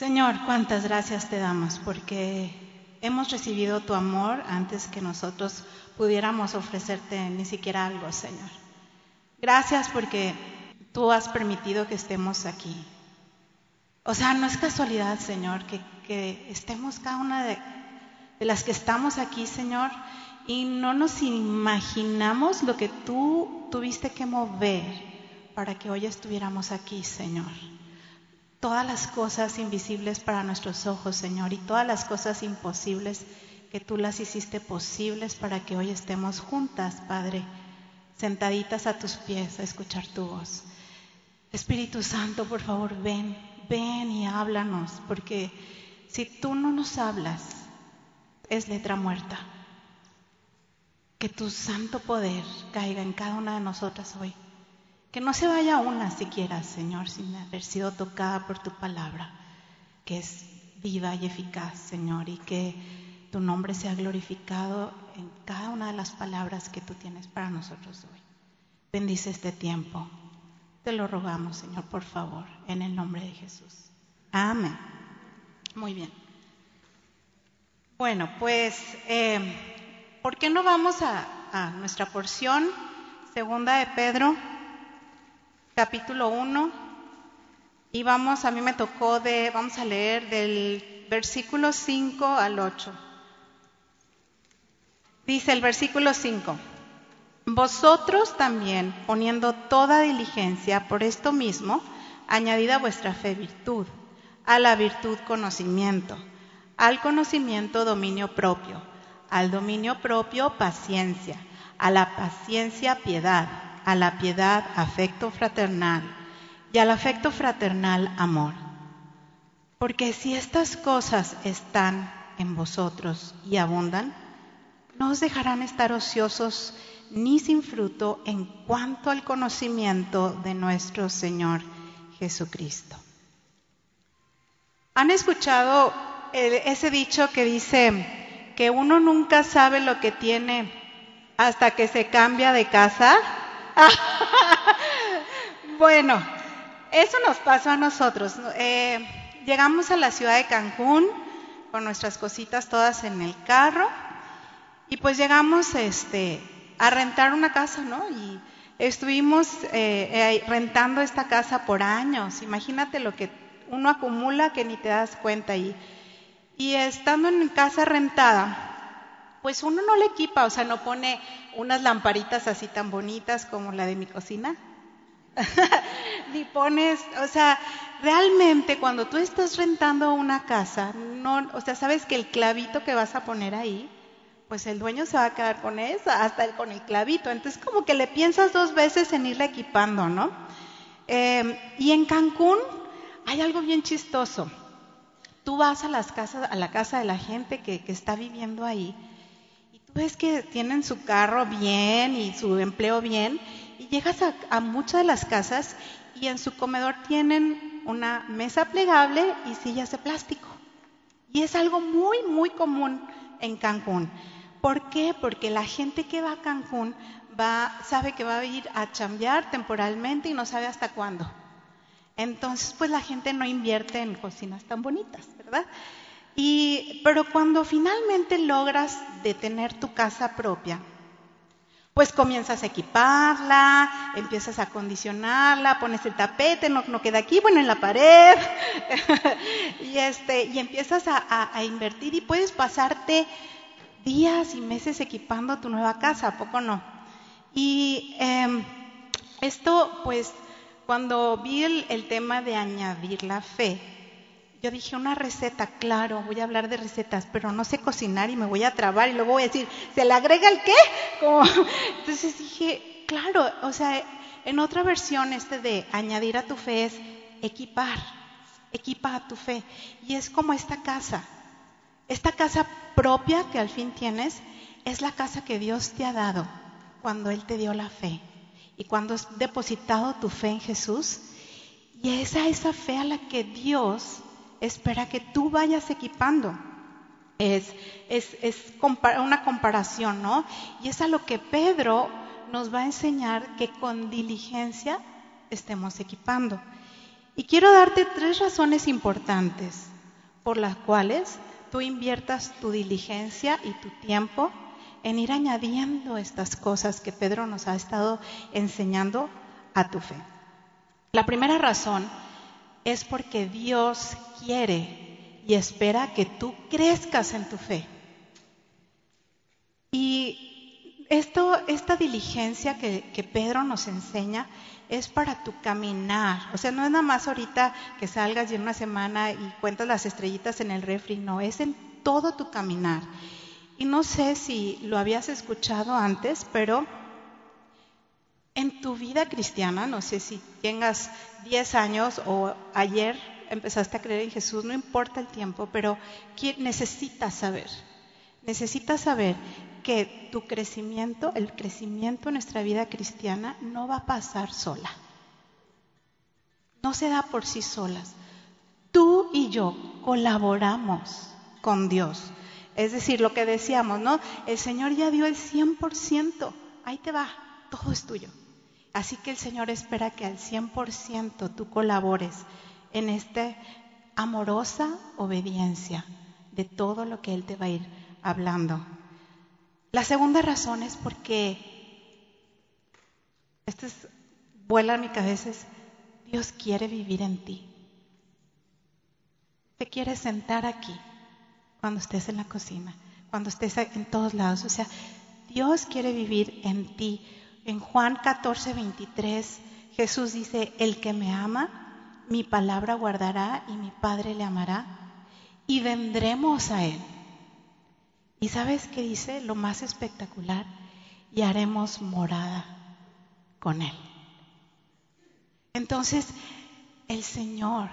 Señor, cuántas gracias te damos porque hemos recibido tu amor antes que nosotros pudiéramos ofrecerte ni siquiera algo, Señor. Gracias porque tú has permitido que estemos aquí. O sea, no es casualidad, Señor, que, estemos cada una de, las que estamos aquí, Señor, y no nos imaginamos lo que tú tuviste que mover para que hoy estuviéramos aquí, Señor todas las cosas invisibles para nuestros ojos, Señor, y todas las cosas imposibles que tú las hiciste posibles para que hoy estemos juntas, Padre, sentaditas a tus pies a escuchar tu voz. Espíritu Santo, por favor, ven, ven y háblanos, porque si tú no nos hablas, es letra muerta. Que tu santo poder caiga en cada una de nosotras hoy. Que no se vaya una siquiera, Señor, sin haber sido tocada por tu palabra, que es viva y eficaz, Señor, y que tu nombre sea glorificado en cada una de las palabras que tú tienes para nosotros hoy. Bendice este tiempo. Te lo rogamos, Señor, por favor, en el nombre de Jesús. Amén. Muy bien. Bueno, pues, eh, ¿por qué no vamos a, a nuestra porción? Segunda de Pedro capítulo 1 y vamos, a mí me tocó de, vamos a leer del versículo 5 al 8. Dice el versículo 5, vosotros también, poniendo toda diligencia por esto mismo, añadida a vuestra fe virtud, a la virtud conocimiento, al conocimiento dominio propio, al dominio propio paciencia, a la paciencia piedad a la piedad afecto fraternal y al afecto fraternal amor. Porque si estas cosas están en vosotros y abundan, no os dejarán estar ociosos ni sin fruto en cuanto al conocimiento de nuestro Señor Jesucristo. ¿Han escuchado ese dicho que dice que uno nunca sabe lo que tiene hasta que se cambia de casa? bueno, eso nos pasó a nosotros. Eh, llegamos a la ciudad de Cancún con nuestras cositas todas en el carro y pues llegamos este, a rentar una casa, ¿no? Y estuvimos eh, rentando esta casa por años. Imagínate lo que uno acumula que ni te das cuenta. Y, y estando en casa rentada, pues uno no le equipa, o sea, no pone unas lamparitas así tan bonitas como la de mi cocina. Ni pones, o sea, realmente cuando tú estás rentando una casa, no, o sea, sabes que el clavito que vas a poner ahí, pues el dueño se va a quedar con esa, hasta el, con el clavito. Entonces como que le piensas dos veces en irle equipando, ¿no? Em, y en Cancún hay algo bien chistoso. Tú vas a las casas, a la casa de la gente que, que está viviendo ahí ves que tienen su carro bien y su empleo bien y llegas a, muchas de las casas y en su comedor tienen una mesa plegable y sillas de plástico. Y es algo muy, muy común en Cancún. ¿Por qué? Porque la gente que va a Cancún va, sabe que va a ir a chambear temporalmente y no sabe hasta cuándo. Entonces, pues la gente no invierte en cocinas tan bonitas, ¿verdad? Y, pero cuando finalmente logras detener tu casa propia, pues comienzas a equiparla, empiezas a acondicionarla, pones el tapete, no, queda aquí, bueno, en la pared, y, este, y empiezas a, invertir y puedes pasarte días y meses equipando tu nueva casa, ¿a poco no? Y em, esto, pues, cuando vi el tema de añadir la fe, yo dije una receta, claro, voy a hablar de recetas, pero no sé cocinar y me voy a trabar y luego voy a decir, ¿se le agrega el qué? Entonces dije, claro, o sea, en otra versión este de añadir a tu fe es equipar, equipa a tu fe. Y es como esta casa, esta casa propia que al fin tienes, es la casa que Dios te ha dado cuando Él te dio la fe. Y cuando has depositado tu fe en Jesús, y esa esa fe a la que Dios espera que tú vayas equipando. Es, es, es una comparación, ¿no? Y es a lo que Pedro nos va a enseñar que con diligencia estemos equipando. Y quiero darte tres razones importantes por las cuales tú inviertas tu diligencia y tu tiempo en ir añadiendo estas cosas que Pedro nos ha estado enseñando a tu fe. La primera razón es porque Dios quiere y espera que tú crezcas en tu fe. Y esto, esta diligencia que, Pedro nos enseña es para tu caminar. O sea, no es nada más ahorita que salgas y en una semana y cuentas las estrellitas en el refri, no, es en todo tu caminar. Y no sé si lo habías escuchado antes, pero en tu vida cristiana, no sé si tengas 10 años o ayer empezaste a creer en Jesús, no importa el tiempo, pero necesitas saber, necesitas saber que tu crecimiento, el crecimiento en nuestra vida cristiana no va a pasar sola. No se da por sí solas. Tú y yo colaboramos con Dios. Es decir, lo que decíamos, ¿no? El Señor ya dio el 100%. Ahí te va, todo es tuyo. Así que el Señor espera que al 100% tú colabores en esta amorosa obediencia de todo lo que Él te va a ir hablando. La segunda razón es porque, esto es, vuela mi cabeza, es Dios quiere vivir en ti. Te quiere sentar aquí cuando estés en la cocina, cuando estés en todos lados. O sea, Dios quiere vivir en ti. En Juan 14, 23, Jesús dice, el que me ama, mi palabra guardará y mi Padre le amará y vendremos a Él ¿Y sabes qué dice? Lo más espectacular, y haremos morada con Él. Entonces, el Señor,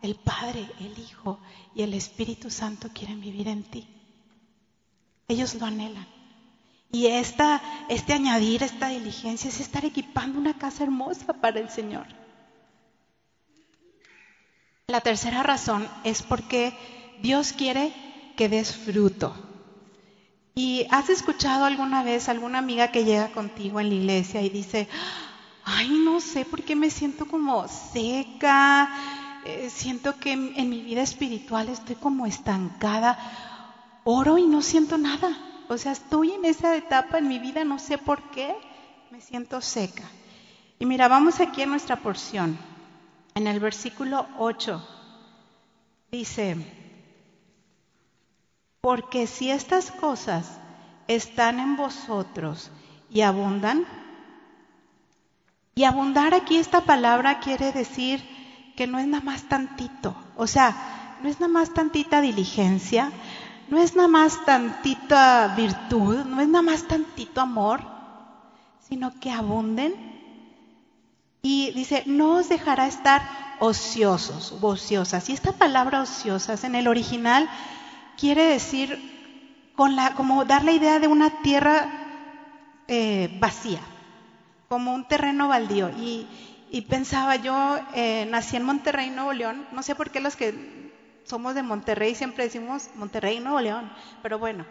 el Padre, el Hijo y el Espíritu Santo quieren vivir en ti. Ellos lo anhelan. Y esta, este añadir, esta diligencia es estar equipando una casa hermosa para el Señor. La tercera razón es porque Dios quiere que des fruto. ¿Y has escuchado alguna vez alguna amiga que llega contigo en la iglesia y dice, ay, no sé por qué me siento como seca, eh, siento que en, mi vida espiritual estoy como estancada, oro y no siento nada? O sea, estoy en esa etapa en mi vida, no sé por qué, me siento seca. Y mira, vamos aquí a nuestra porción. En el versículo 8 dice, porque si estas cosas están en vosotros y abundan, y abundar aquí esta palabra quiere decir que no es nada más tantito, o sea, no es nada más tantita diligencia, no es nada más tantita virtud, no es nada más tantito amor, sino que abunden. Y dice, no os dejará estar ociosos, ociosas. Y esta palabra ociosas en el original quiere decir con la, como dar la idea de una tierra eh, vacía, como un terreno baldío. Y, pensaba, yo eh, nací en Monterrey, Nuevo León, no sé por qué los que somos de Monterrey siempre decimos Monterrey, Nuevo León, pero bueno,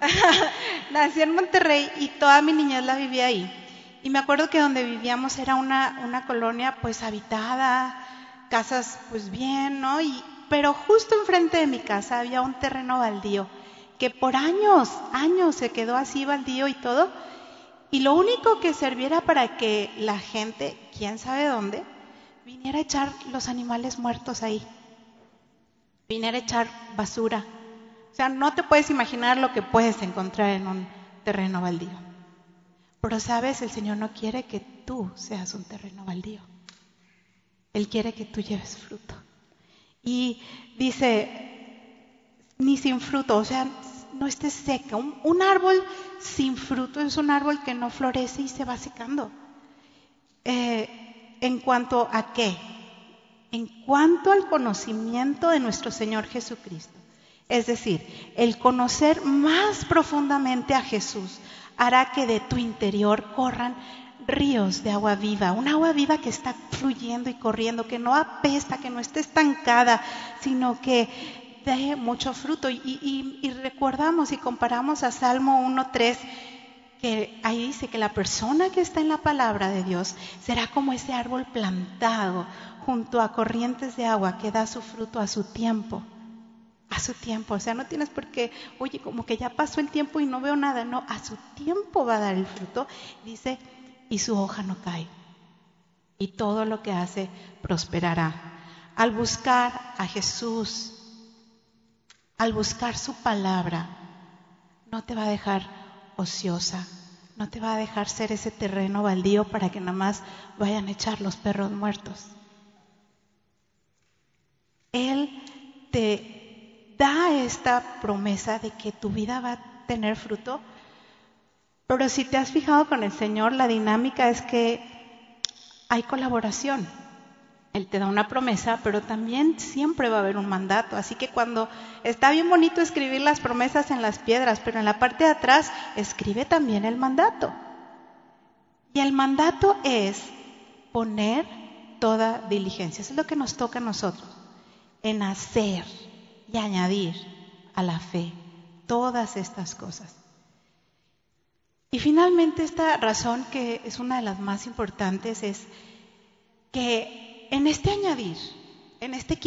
nací en Monterrey y toda mi niñez la viví ahí. Y me acuerdo que donde vivíamos era una, una colonia pues habitada, casas pues bien, ¿no? Y, pero justo enfrente de mi casa había un terreno baldío que por años, años se quedó así baldío y todo. Y lo único que serviera para que la gente, quién sabe dónde, viniera a echar los animales muertos ahí. Viniera a echar basura. O sea, no te puedes imaginar lo que puedes encontrar en un terreno baldío. Pero sabes, el Señor no quiere que tú seas un terreno baldío. Él quiere que tú lleves fruto. Y dice, ni sin fruto, o sea, no esté seca. Un, árbol sin fruto es un árbol que no florece y se va secando. Eh, ¿En cuanto a qué? En cuanto al conocimiento de nuestro Señor Jesucristo. Es decir, el conocer más profundamente a Jesús hará que de tu interior corran ríos de agua viva, un agua viva que está fluyendo y corriendo, que no apesta, que no esté estancada, sino que dé mucho fruto. Y, recordamos y comparamos a Salmo 1.3, que ahí dice que la persona que está en la palabra de Dios será como ese árbol plantado junto a corrientes de agua que da su fruto a su tiempo. A su tiempo, o sea, no tienes por qué, oye, como que ya pasó el tiempo y no veo nada, no, a su tiempo va a dar el fruto, dice, y su hoja no cae. Y todo lo que hace prosperará. Al buscar a Jesús, al buscar su palabra, no te va a dejar ociosa, no te va a dejar ser ese terreno baldío para que nada más vayan a echar los perros muertos. Él te da esta promesa de que tu vida va a tener fruto, pero si te has fijado con el Señor, la dinámica es que hay colaboración. Él te da una promesa, pero también siempre va a haber un mandato. Así que cuando está bien bonito escribir las promesas en las piedras, pero en la parte de atrás escribe también el mandato. Y el mandato es poner toda diligencia. Eso es lo que nos toca a nosotros, en hacer y añadir a la fe todas estas cosas. Y finalmente esta razón que es una de las más importantes es que en este añadir, en este